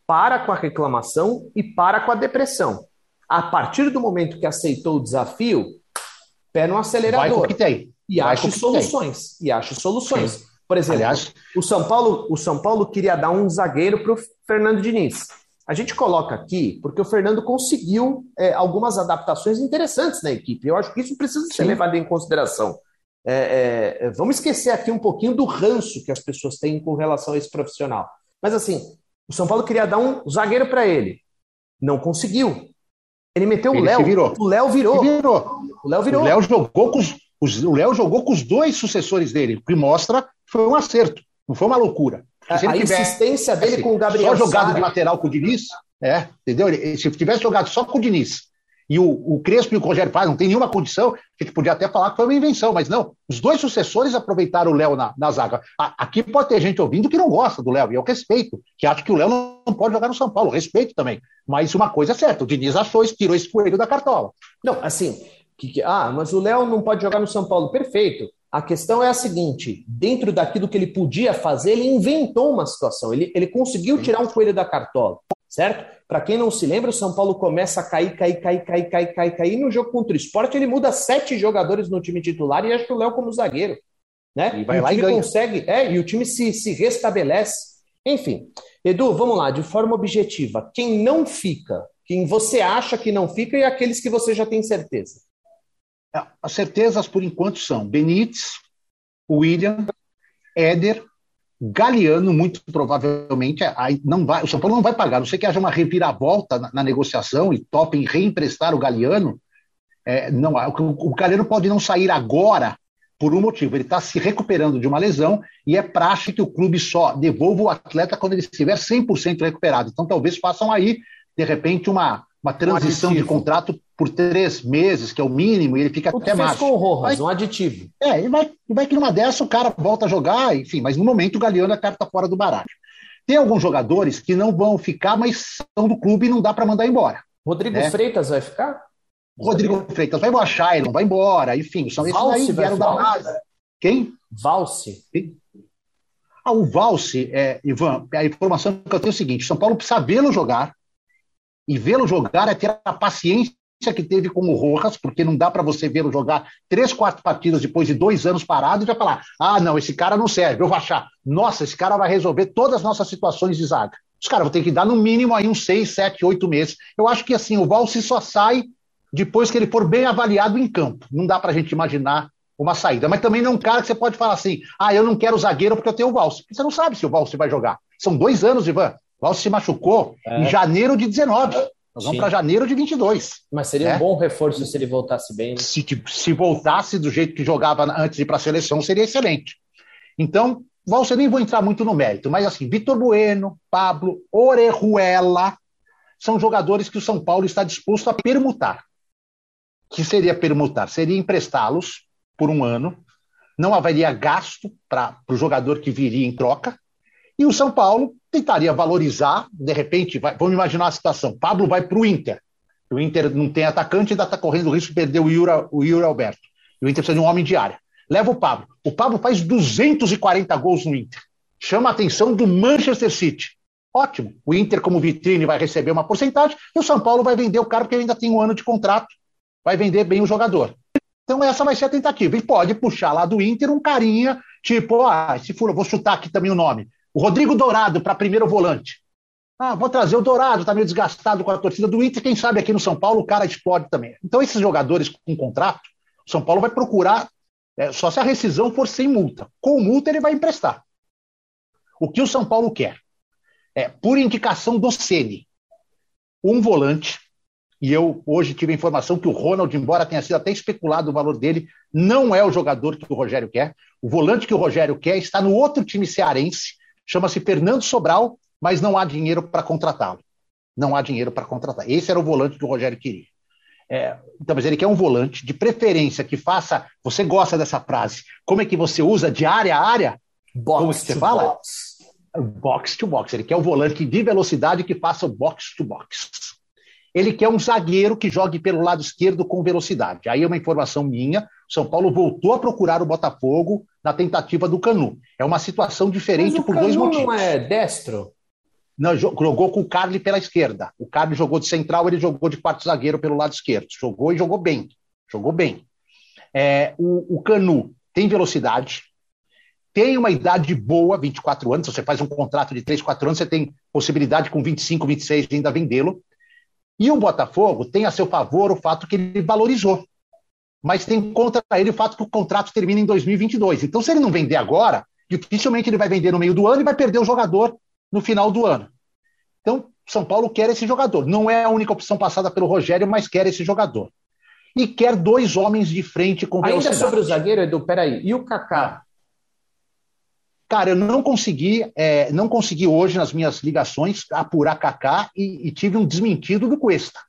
para com a reclamação e para com a depressão. A partir do momento que aceitou o desafio, pé no acelerador. E ache soluções. E ache soluções. Por exemplo, Aliás, o São Paulo, o São Paulo queria dar um zagueiro para o Fernando Diniz. A gente coloca aqui porque o Fernando conseguiu é, algumas adaptações interessantes na equipe. Eu acho que isso precisa ser Sim. levado em consideração. É, é, é, vamos esquecer aqui um pouquinho do ranço que as pessoas têm com relação a esse profissional. Mas assim, o São Paulo queria dar um zagueiro para ele. Não conseguiu. Ele meteu ele o Léo. O Léo virou. virou. O Léo virou. O Léo jogou com os, os, o Léo jogou com os dois sucessores dele, o que mostra que foi um acerto. Não foi uma loucura. A, a insistência dele assim, com o Gabriel Só jogado Sara... de lateral com o Diniz, é, entendeu? Ele, se tivesse jogado só com o Diniz e o, o Crespo e o Rogério Paz não tem nenhuma condição, a gente podia até falar que foi uma invenção, mas não. Os dois sucessores aproveitaram o Léo na, na zaga. A, aqui pode ter gente ouvindo que não gosta do Léo, e eu respeito, que acha que o Léo não, não, pode jogar no São Paulo, respeito também. Mas uma coisa é certa, o Diniz achou tirou esse coelho da cartola. Não, assim, que, que, ah, mas o Léo não pode jogar no São Paulo. Perfeito. A questão é a seguinte: dentro daquilo que ele podia fazer, ele inventou uma situação, ele, ele conseguiu tirar um coelho da cartola certo? Para quem não se lembra, o São Paulo começa a cair, cair, cair, cair, cair, cair, cair. No jogo contra o esporte, ele muda sete jogadores no time titular e acha o Léo como zagueiro. Né? E vai e lá e ganha. consegue, é, e o time se, se restabelece. Enfim, Edu, vamos lá, de forma objetiva. Quem não fica, quem você acha que não fica e aqueles que você já tem certeza? É, as certezas, por enquanto, são Benítez, William, Éder Galeano, muito provavelmente, aí não vai, o São Paulo não vai pagar, não sei que haja uma reviravolta na, na negociação e topem reemprestar o Galeano. É, não, o, o Galeano pode não sair agora por um motivo, ele está se recuperando de uma lesão e é praxe que o clube só devolva o atleta quando ele estiver 100% recuperado. Então talvez façam aí, de repente, uma, uma transição um de contrato por três meses, que é o mínimo, e ele fica o até mais. com o Rojas, um aditivo. É, e vai, vai que numa dessa o cara volta a jogar, enfim, mas no momento o Galeano é carta fora do baralho. Tem alguns jogadores que não vão ficar, mas são do clube e não dá para mandar embora. Rodrigo né? Freitas vai ficar? Rodrigo Freitas vai embora, Shailon vai embora, enfim, são esses aí vieram da nada. Quem? Valse. Ah, o Valse, é, Ivan, a informação que eu tenho é o seguinte: São Paulo precisa vê-lo jogar, e vê-lo jogar é ter a paciência que teve com o Rojas, porque não dá para você vê-lo jogar três, quatro partidas depois de dois anos parado e já falar: ah, não, esse cara não serve, eu vou achar. Nossa, esse cara vai resolver todas as nossas situações de zaga. Os caras vão ter que dar no mínimo aí uns seis, sete, oito meses. Eu acho que assim, o Valsi só sai depois que ele for bem avaliado em campo. Não dá para a gente imaginar uma saída. Mas também não é um cara que você pode falar assim: ah, eu não quero zagueiro porque eu tenho o Valsi. Você não sabe se o Valsi vai jogar. São dois anos, Ivan. Valsi se machucou é. em janeiro de 19. Nós vamos para janeiro de 22. Mas seria né? um bom reforço se ele voltasse bem. Né? Se, se voltasse do jeito que jogava antes de ir para a seleção, seria excelente. Então, você nem vou entrar muito no mérito, mas assim, Vitor Bueno, Pablo, Orejuela, são jogadores que o São Paulo está disposto a permutar. que seria permutar? Seria emprestá-los por um ano, não haveria gasto para o jogador que viria em troca, e o São Paulo tentaria valorizar, de repente, vai, vamos imaginar a situação: Pablo vai para o Inter. O Inter não tem atacante, ainda está correndo o risco de perder o Yuri, o Yuri Alberto. E o Inter precisa de um homem de área. Leva o Pablo. O Pablo faz 240 gols no Inter. Chama a atenção do Manchester City. Ótimo. O Inter, como vitrine, vai receber uma porcentagem e o São Paulo vai vender o cara porque ele ainda tem um ano de contrato. Vai vender bem o jogador. Então, essa vai ser a tentativa. E pode puxar lá do Inter um carinha, tipo, ah, se for, vou chutar aqui também o nome. O Rodrigo Dourado para primeiro volante. Ah, vou trazer o Dourado, está meio desgastado com a torcida do Inter. Quem sabe aqui no São Paulo o cara explode também. Então, esses jogadores com contrato, o São Paulo vai procurar, é, só se a rescisão for sem multa. Com multa, ele vai emprestar. O que o São Paulo quer? É, por indicação do Ceni, um volante, e eu hoje tive a informação que o Ronald, embora tenha sido até especulado o valor dele, não é o jogador que o Rogério quer. O volante que o Rogério quer está no outro time cearense, chama-se Fernando Sobral, mas não há dinheiro para contratá-lo. Não há dinheiro para contratar. Esse era o volante que o Rogério queria. É, então, mas ele quer um volante, de preferência, que faça. Você gosta dessa frase? Como é que você usa de área a área? Box Como você fala? Box. box to box. Ele quer um volante de velocidade que faça o box to box. Ele quer um zagueiro que jogue pelo lado esquerdo com velocidade. Aí é uma informação minha. São Paulo voltou a procurar o Botafogo na tentativa do Canu. É uma situação diferente por Canu dois motivos. não é destro? Não, jogou com o Carly pela esquerda. O Carly jogou de central, ele jogou de quarto zagueiro pelo lado esquerdo. Jogou e jogou bem. Jogou bem. É, o, o Canu tem velocidade, tem uma idade boa, 24 anos. Você faz um contrato de 3, 4 anos, você tem possibilidade com 25, 26 de ainda vendê-lo. E o Botafogo tem a seu favor o fato que ele valorizou. Mas tem contra ele o fato que o contrato termina em 2022. Então, se ele não vender agora, dificilmente ele vai vender no meio do ano e vai perder o jogador no final do ano. Então, São Paulo quer esse jogador. Não é a única opção passada pelo Rogério, mas quer esse jogador. E quer dois homens de frente com velocidade. Ainda sobre o zagueiro, Edu, peraí. E o Kaká? Cara, eu não consegui, é, não consegui hoje nas minhas ligações apurar Kaká e, e, tive um desmentido do Cuesta.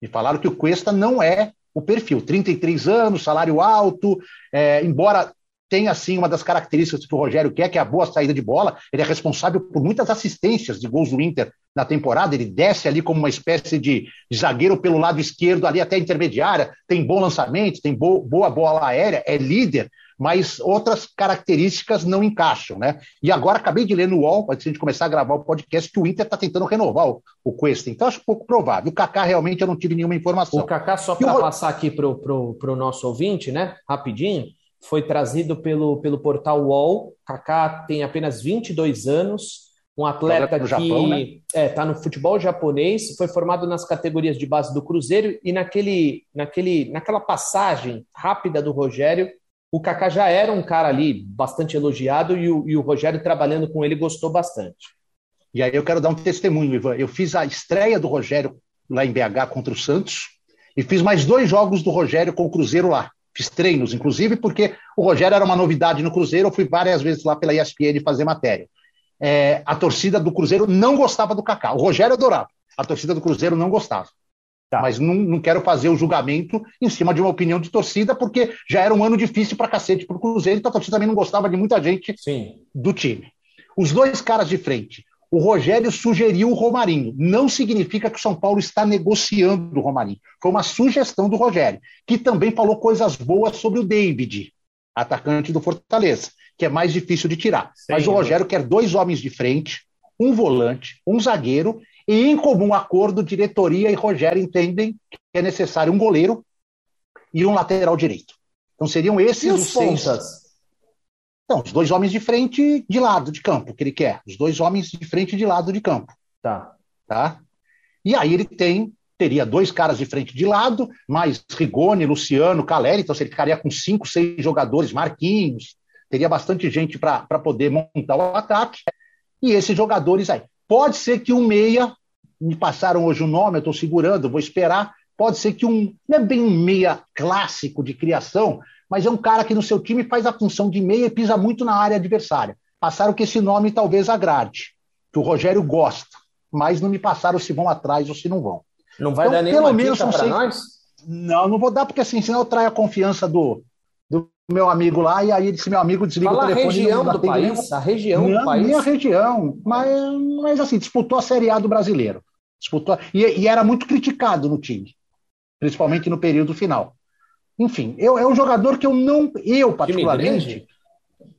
Me falaram que o Cuesta não é o perfil. 33 anos, salário alto, é, embora tenha assim uma das características que o Rogério quer, que é a boa saída de bola. Ele é responsável por muitas assistências de gols do Inter na temporada. Ele desce ali como uma espécie de, zagueiro pelo lado esquerdo, ali até intermediária. Tem bom lançamento, tem bo, boa bola aérea, é líder mas outras características não encaixam, né? E agora acabei de ler no UOL, antes de a gente começar a gravar o podcast, que o Inter está tentando renovar o, o Cuesta. Então acho pouco provável. O Kaká realmente eu não tive nenhuma informação. O Kaká, só para o... passar aqui para o nosso ouvinte, né? Rapidinho, foi trazido pelo, pelo portal UOL. Kaká tem apenas 22 anos, um atleta que está né? é, tá no futebol japonês, foi formado nas categorias de base do Cruzeiro e naquele, naquele, naquela passagem rápida do Rogério, o Kaká já era um cara ali bastante elogiado e o, e o Rogério trabalhando com ele gostou bastante. E aí eu quero dar um testemunho, Ivan. Eu fiz a estreia do Rogério lá em BH contra o Santos e fiz mais dois jogos do Rogério com o Cruzeiro lá. Fiz treinos, inclusive, porque o Rogério era uma novidade no Cruzeiro. Eu fui várias vezes lá pela ESPN fazer matéria. É, a torcida do Cruzeiro não gostava do Kaká. O Rogério adorava. A torcida do Cruzeiro não gostava. Tá. Mas não, não, quero fazer o julgamento em cima de uma opinião de torcida, porque já era um ano difícil para cacete para o Cruzeiro, então a torcida também não gostava de muita gente Sim. do time. Os dois caras de frente. O Rogério sugeriu o Romarinho. Não significa que o São Paulo está negociando o Romarinho. Foi uma sugestão do Rogério, que também falou coisas boas sobre o David, atacante do Fortaleza, que é mais difícil de tirar. Sim, Mas o Rogério quer dois homens de frente, um volante, um zagueiro e, em comum acordo, diretoria e Rogério entendem que é necessário um goleiro e um lateral direito. Então seriam esses e os, os pontas? Seis... Então, os dois homens de frente de lado de campo, que ele quer. Os dois homens de frente de lado de campo. Tá. Tá? E aí ele tem, teria dois caras de frente de lado, mais Rigoni, Luciano, Caleri, então ele ficaria com cinco, seis jogadores, Marquinhos, teria bastante gente para poder montar o ataque. E esses jogadores aí. Pode ser que um meia, me passaram hoje o nome, eu estou segurando, vou esperar. Pode ser que um, não é bem um meia clássico de criação, mas é um cara que no seu time faz a função de meia e pisa muito na área adversária. Passaram que esse nome talvez agrade, que o Rogério gosta, mas não me passaram se vão atrás ou se não vão. Não vai então, dar nenhuma pelo menos dica para nós? Não, não vou dar, porque assim, senão eu traio a confiança do, do meu amigo lá, e aí esse meu amigo desliga Fala o telefone. a região do país, a região não, do país. Minha região, mas, mas assim, disputou a Série A do brasileiro. Disputou, e, e era muito criticado no time, principalmente no período final. Enfim, eu, é um jogador que eu não, eu particularmente,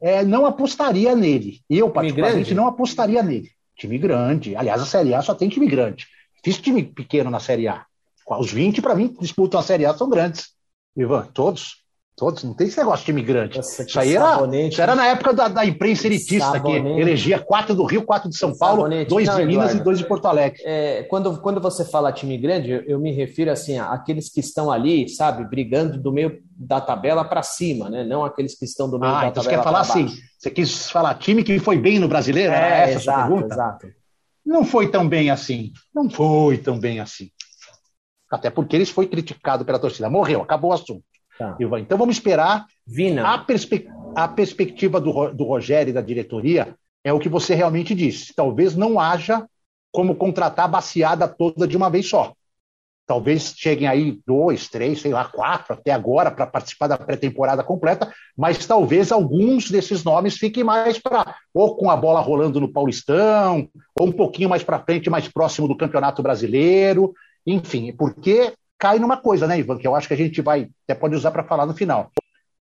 é, não apostaria nele. Eu, particularmente, não apostaria nele. Time grande. Aliás, a Série A só tem time grande. Fiz time pequeno na Série A. Os 20, para mim, disputam a Série A, são grandes. Ivan, todos. Todos, não tem esse negócio de time grande. Nossa, isso aí era, isso era na época da, da imprensa elitista, sabonete. que elegia quatro do Rio, quatro de São Paulo, sabonete. dois não, de Minas Eduardo, e dois de Porto Alegre. É, quando, quando você fala time grande, eu, eu me refiro assim àqueles que estão ali, sabe, brigando do meio da tabela para cima, né? Não aqueles que estão do meio ah, da então tabela. Você quer falar assim? Você quis falar time que foi bem no brasileiro? É, essa exato, pergunta? exato. Não foi tão bem assim. Não foi tão bem assim. Até porque ele foi criticado pela torcida. Morreu, acabou o assunto. Tá. Então vamos esperar. Vina. A, perspe a perspectiva do, do Rogério e da diretoria é o que você realmente disse. Talvez não haja como contratar a baciada toda de uma vez só. Talvez cheguem aí dois, três, sei lá, quatro até agora para participar da pré-temporada completa, mas talvez alguns desses nomes fiquem mais para ou com a bola rolando no Paulistão, ou um pouquinho mais para frente, mais próximo do Campeonato Brasileiro, enfim, porque cai numa coisa, né, Ivan, que eu acho que a gente vai até pode usar para falar no final.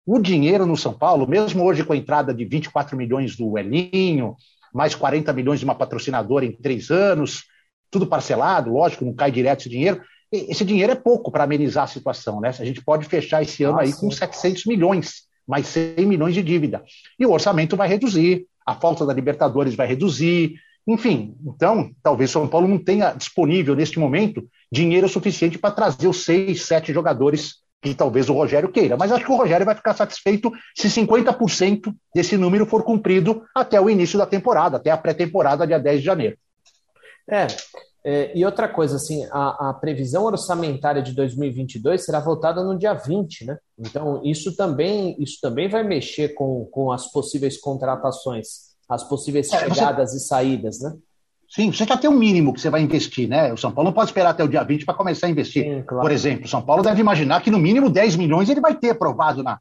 O dinheiro no São Paulo, mesmo hoje com a entrada de 24 milhões do Elinho, mais 40 milhões de uma patrocinadora em três anos, tudo parcelado, lógico, não cai direto esse dinheiro. Esse dinheiro é pouco para amenizar a situação, né? A gente pode fechar esse ano Nossa. aí com 700 milhões, mais 100 milhões de dívida. E o orçamento vai reduzir, a falta da Libertadores vai reduzir, enfim, então, talvez São Paulo não tenha disponível neste momento dinheiro suficiente para trazer os seis, sete jogadores que talvez o Rogério queira. Mas acho que o Rogério vai ficar satisfeito se 50% desse número for cumprido até o início da temporada, até a pré-temporada, dia 10 de janeiro. É, é, e outra coisa, assim, a, a, previsão orçamentária de 2022 será votada no dia 20, né? Então, isso também, isso também vai mexer com, com as possíveis contratações as possíveis é, chegadas você... e saídas, né? Sim, você já tem um mínimo que você vai investir, né? O São Paulo não pode esperar até o dia 20 para começar a investir. Sim, claro. Por exemplo, o São Paulo deve imaginar que no mínimo 10 milhões ele vai ter aprovado na,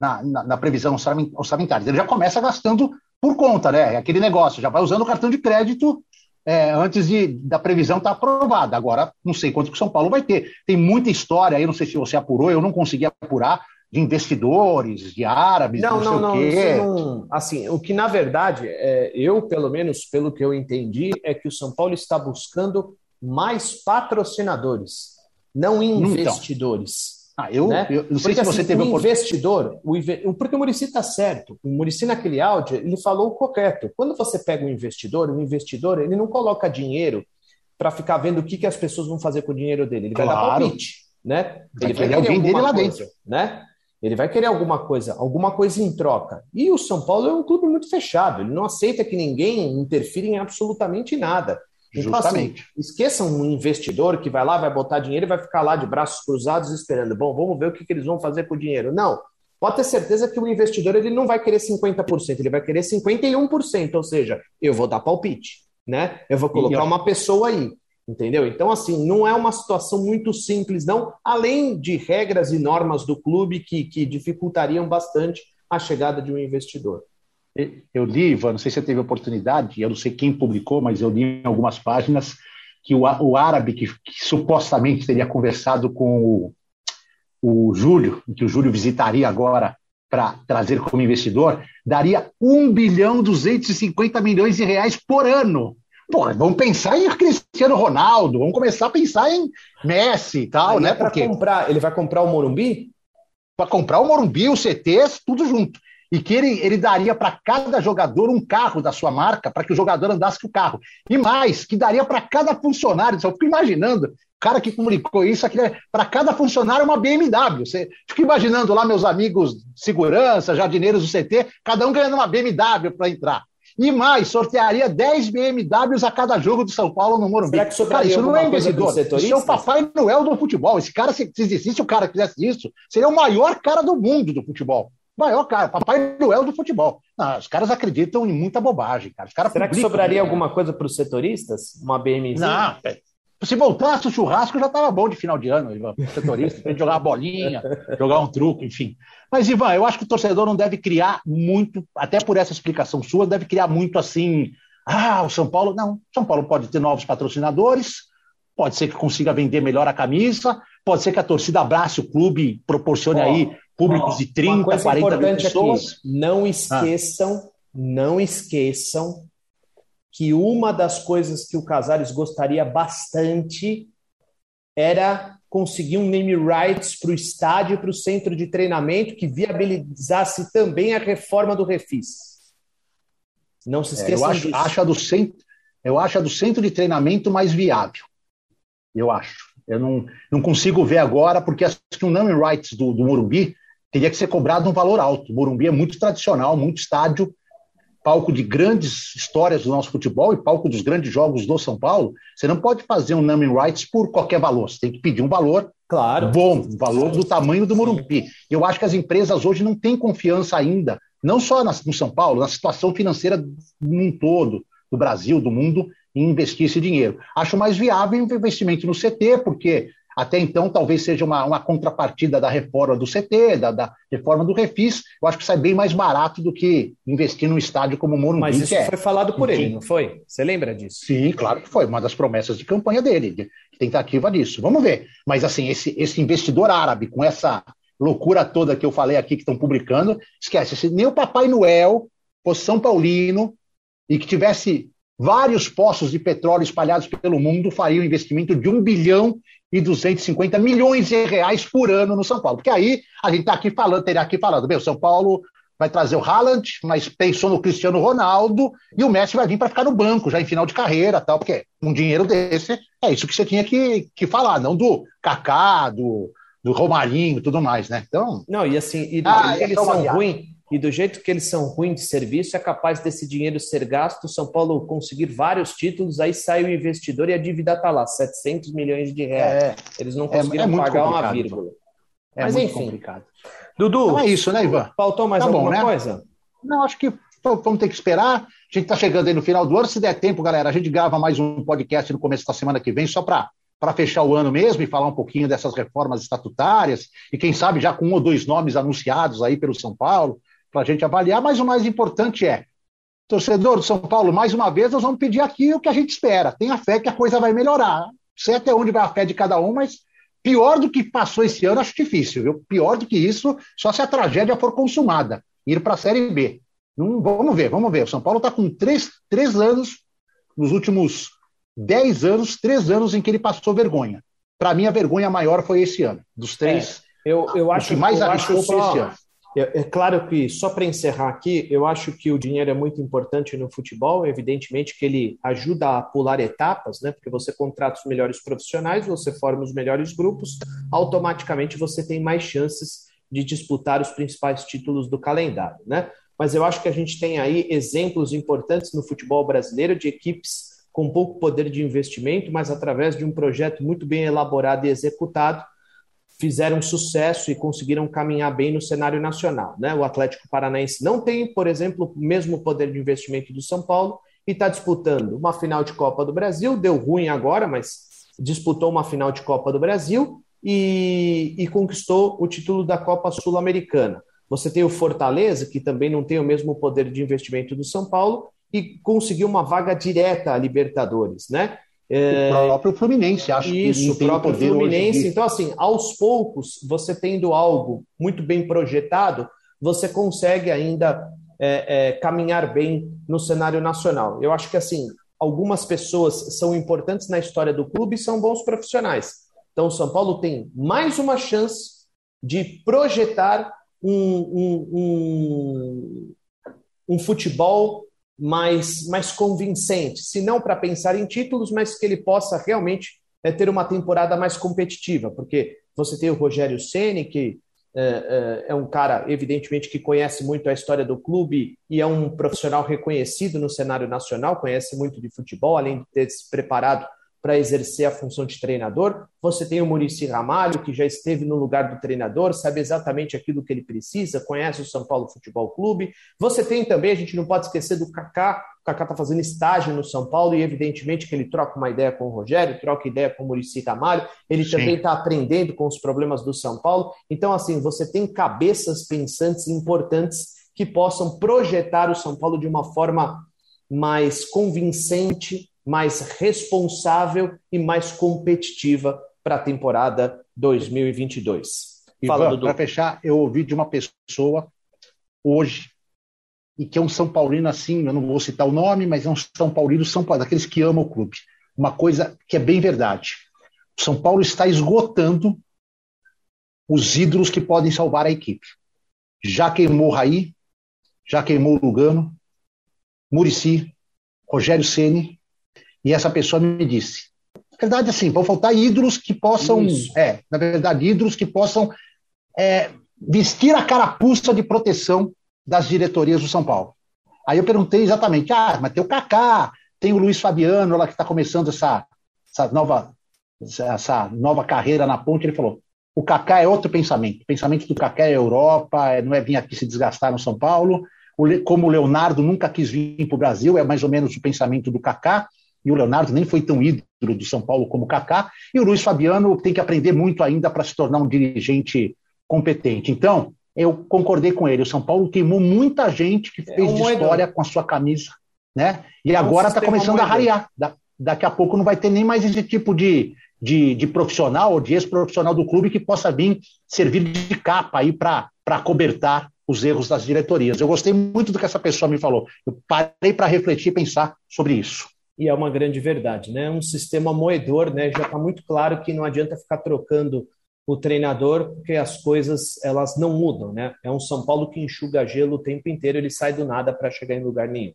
na, na, na previsão orçamentária. Ele já começa gastando por conta, né? É aquele negócio, já vai usando o cartão de crédito é, antes de, da previsão estar tá aprovada. Agora, não sei quanto que o São Paulo vai ter. Tem muita história aí, não sei se você apurou, eu não consegui apurar, de investidores, de árabes, não, não, não, sei não, o quê. Não, assim, o que na verdade, é, eu, pelo menos pelo que eu entendi, é que o São Paulo está buscando mais patrocinadores, não então. investidores. Então. Ah, eu, né? eu não sei porque, se você assim, teve o investidor, o, porque o Murici está certo. O Murici naquele áudio ele falou o correto. Quando você pega um investidor, o investidor ele não coloca dinheiro para ficar vendo o que, que as pessoas vão fazer com o dinheiro dele. Ele claro. vai dar palpite, né? Ele vai, vai querer alguém dele lá coisa, dentro, né? Ele vai querer alguma coisa, alguma coisa em troca. E o São Paulo é um clube muito fechado, ele não aceita que ninguém interfira em absolutamente nada. Então, assim, Justamente. Assim, esqueçam um investidor que vai lá, vai botar dinheiro e vai ficar lá de braços cruzados esperando. Bom, vamos ver o que, que eles vão fazer com o dinheiro. Não. Pode ter certeza que o investidor ele não vai querer 50%, ele vai querer 51%, ou seja, eu vou dar palpite, né? Eu vou colocar uma pessoa aí. Entendeu? Então, assim, não é uma situação muito simples, não, além de regras e normas do clube que, que dificultariam bastante a chegada de um investidor. Eu li, Ivan, não sei se você teve oportunidade, eu não sei quem publicou, mas eu li em algumas páginas que o, o árabe que, que supostamente teria conversado com o, o Júlio, que o Júlio visitaria agora para trazer como investidor, daria 1 bilhão 250 milhões de reais por ano Pô, vamos pensar em Cristiano Ronaldo, vamos começar a pensar em Messi e tal, Aí né? É Porque comprar, ele vai comprar o Morumbi? Para comprar o Morumbi, o CTs, tudo junto. E que ele, ele daria para cada jogador um carro da sua marca, para que o jogador andasse com o carro. E mais, que daria para cada funcionário. Só fico imaginando, o cara que comunicou isso, aqui para cada funcionário uma BMW. Você fica imaginando lá meus amigos segurança, jardineiros do CT, cada um ganhando uma BMW para entrar. E mais, sortearia 10 BMWs a cada jogo do São Paulo no Morumbi. Será que cara, isso não é investidor. Isso é o Papai Noel do futebol. Esse cara, se existisse o cara que fizesse isso, seria o maior cara do mundo do futebol. Maior cara, Papai Noel do futebol. Não, os caras acreditam em muita bobagem, cara. Será que sobraria alguma coisa para os setoristas? Uma BMW? Não, Se voltasse o churrasco, já estava bom de final de ano, Ivan. Setorista, pra *laughs* jogar uma bolinha, jogar um truque, enfim. Mas, Ivan, eu acho que o torcedor não deve criar muito, até por essa explicação sua, deve criar muito assim. Ah, o São Paulo. Não, São Paulo pode ter novos patrocinadores, pode ser que consiga vender melhor a camisa, pode ser que a torcida abrace o clube, proporcione oh, aí públicos oh, de 30, 40 mil pessoas. Aqui, não esqueçam, ah. não esqueçam que uma das coisas que o Casares gostaria bastante era conseguir um name rights para o estádio e para o centro de treinamento que viabilizasse também a reforma do Refis. Não se esqueçam é, eu acho, disso. Acho do centro, eu acho a do centro de treinamento mais viável. Eu acho. Eu não, não consigo ver agora, porque acho que o name rights do, do Morumbi teria que ser cobrado um valor alto. O Morumbi é muito tradicional, muito estádio palco de grandes histórias do nosso futebol e palco dos grandes jogos do São Paulo, você não pode fazer um naming rights por qualquer valor. Você tem que pedir um valor claro. bom, um valor do tamanho do Morumbi. Eu acho que as empresas hoje não têm confiança ainda, não só no São Paulo, na situação financeira num todo, do Brasil, do mundo, em investir esse dinheiro. Acho mais viável o investimento no CT, porque até então talvez seja uma, uma contrapartida da reforma do CT, da, da, reforma do Refis. Eu acho que sai bem mais barato do que investir num estádio como o Morumbi. Mas isso é. foi falado por Enfim. ele, não foi? Você lembra disso? Sim, claro que foi. Uma das promessas de campanha dele, de tentativa disso. Vamos ver. Mas assim, esse, esse investidor árabe com essa loucura toda que eu falei aqui que estão publicando, esquece. Se nem o Papai Noel fosse São Paulino e que tivesse vários poços de petróleo espalhados pelo mundo, faria um investimento de um bilhão e 250 milhões de reais por ano no São Paulo. Porque aí a gente está aqui falando, teria aqui falando, meu, São Paulo vai trazer o Haaland, mas pensou no Cristiano Ronaldo e o Messi vai vir para ficar no banco já em final de carreira, tal, porque um dinheiro desse é isso que você tinha que, que falar, não do Kaká, do, do Romarinho e tudo mais, né? Então. Não, e assim, e, ah, eles são ruins e do jeito que eles são ruins de serviço, é capaz desse dinheiro ser gasto, São Paulo conseguir vários títulos, aí sai o investidor e a dívida está lá, 700 milhões de reais. É, Eles não é, conseguiram é, é pagar uma vírgula. É Mas enfim. Complicado. Dudu, então é isso, né, Ivan? Faltou mais tá alguma bom, né? coisa? Não, acho que vamos ter que esperar. A gente está chegando aí no final do ano. Se der tempo, galera, a gente grava mais um podcast no começo da semana que vem, só para para fechar o ano mesmo e falar um pouquinho dessas reformas estatutárias e quem sabe já com um ou dois nomes anunciados aí pelo São Paulo para a gente avaliar, mas o mais importante é, torcedor do São Paulo, mais uma vez, nós vamos pedir aqui o que a gente espera. Tenha fé que a coisa vai melhorar. Sei até onde vai a fé de cada um, mas pior do que passou esse ano, acho difícil, viu? Pior do que isso, só se a tragédia for consumada, ir para a Série B. Não, vamos ver, vamos ver. O São Paulo está com três, três anos, nos últimos dez anos, três anos em que ele passou vergonha. Para mim, a vergonha maior foi esse ano. Dos três, é, eu, eu acho, que mais arriscou foi esse ano. É, claro que, só para encerrar aqui, eu acho que o dinheiro é muito importante no futebol, evidentemente que ele ajuda a pular etapas, né? Porque você contrata os melhores profissionais, você forma os melhores grupos, automaticamente você tem mais chances de disputar os principais títulos do calendário, né? Mas eu acho que a gente tem aí exemplos importantes no futebol brasileiro de equipes com pouco poder de investimento, mas através de um projeto muito bem elaborado e executado, fizeram sucesso e conseguiram caminhar bem no cenário nacional. Né? O Atlético Paranaense não tem, por exemplo, o mesmo poder de investimento do São Paulo e está disputando uma final de Copa do Brasil. Deu ruim agora, mas disputou uma final de Copa do Brasil e, e conquistou o título da Copa Sul-Americana. Você tem o Fortaleza, que também não tem o mesmo poder de investimento do São Paulo, e conseguiu uma vaga direta à Libertadores, né? É... O próprio Fluminense, acho Isso, que Isso, o próprio Fluminense. Então, assim, aos poucos, você tendo algo muito bem projetado, você consegue ainda é, é, caminhar bem no cenário nacional. Eu acho que, assim, algumas pessoas são importantes na história do clube e são bons profissionais. Então, o São Paulo tem mais uma chance de projetar um, um, um, um futebol mais, mais convincente, se não para pensar em títulos, mas que ele possa realmente é, ter uma temporada mais competitiva, porque você tem o Rogério Ceni que é, é, um cara, evidentemente, que conhece muito a história do clube e é um profissional reconhecido no cenário nacional, conhece muito de futebol, além de ter se preparado para exercer a função de treinador. Você tem o Murici Ramalho, que já esteve no lugar do treinador, sabe exatamente aquilo que ele precisa, conhece o São Paulo Futebol Clube. Você tem também, a gente não pode esquecer do Kaká. O Kaká está fazendo estágio no São Paulo e, evidentemente, que ele troca uma ideia com o Rogério, troca ideia com o Murici Ramalho. Ele Sim. também está aprendendo com os problemas do São Paulo. Então, assim, você tem cabeças pensantes importantes que possam projetar o São Paulo de uma forma mais convincente, mais responsável e mais competitiva para a temporada 2022. Ivan, para fechar, eu ouvi de uma pessoa hoje e que é um São Paulino assim, eu não vou citar o nome, mas é um São Paulino, São Paulo, daqueles que amam o clube. Uma coisa que é bem verdade. O São Paulo está esgotando os ídolos que podem salvar a equipe. Já queimou Raí, já queimou Lugano, Murici, Rogério Ceni e essa pessoa me disse: na verdade, assim, vão faltar ídolos que possam, Isso. é, na verdade, ídolos que possam é, vestir a carapuça de proteção das diretorias do São Paulo. Aí eu perguntei exatamente: ah, mas tem o Kaká, tem o Luiz Fabiano, lá que está começando essa, essa, nova, essa nova carreira na ponte. Ele falou: o Kaká é outro pensamento. O pensamento do Kaká é Europa, é, não é vir aqui se desgastar no São Paulo. Como o Leonardo nunca quis vir para o Brasil, é mais ou menos o pensamento do Kaká e o Leonardo nem foi tão ídolo do São Paulo como o Kaká, e o Luiz Fabiano tem que aprender muito ainda para se tornar um dirigente competente. Então, eu concordei com ele, o São Paulo queimou muita gente que é fez é um história com a sua camisa, né? E é agora está começando a rarear. Da, daqui a pouco não vai ter nem mais esse tipo de, de, de profissional ou de ex-profissional do clube que possa vir servir de capa aí para cobertar os erros das diretorias. Eu gostei muito do que essa pessoa me falou. Eu parei para refletir e pensar sobre isso e é uma grande verdade, né? Um sistema moedor, né? Já está muito claro que não adianta ficar trocando o treinador, porque as coisas elas não mudam, né? É um São Paulo que enxuga gelo o tempo inteiro, ele sai do nada para chegar em lugar nenhum.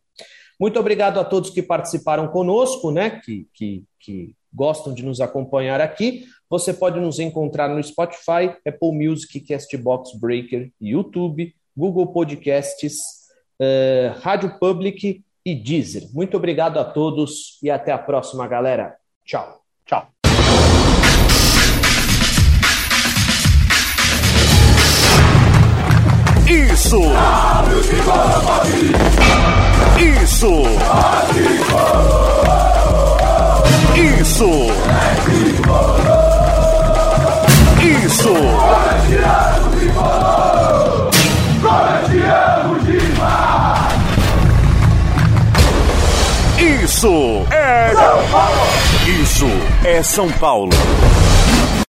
Muito obrigado a todos que participaram conosco, né? Que, que, que gostam de nos acompanhar aqui. Você pode nos encontrar no Spotify, Apple Music, Castbox Breaker, YouTube, Google Podcasts, uh, Rádio Public e Deezer. Muito obrigado a todos e até a próxima, galera. Tchau. Tchau. Isso! Isso! Isso! Isso! Isso é São Paulo! Isso é São Paulo!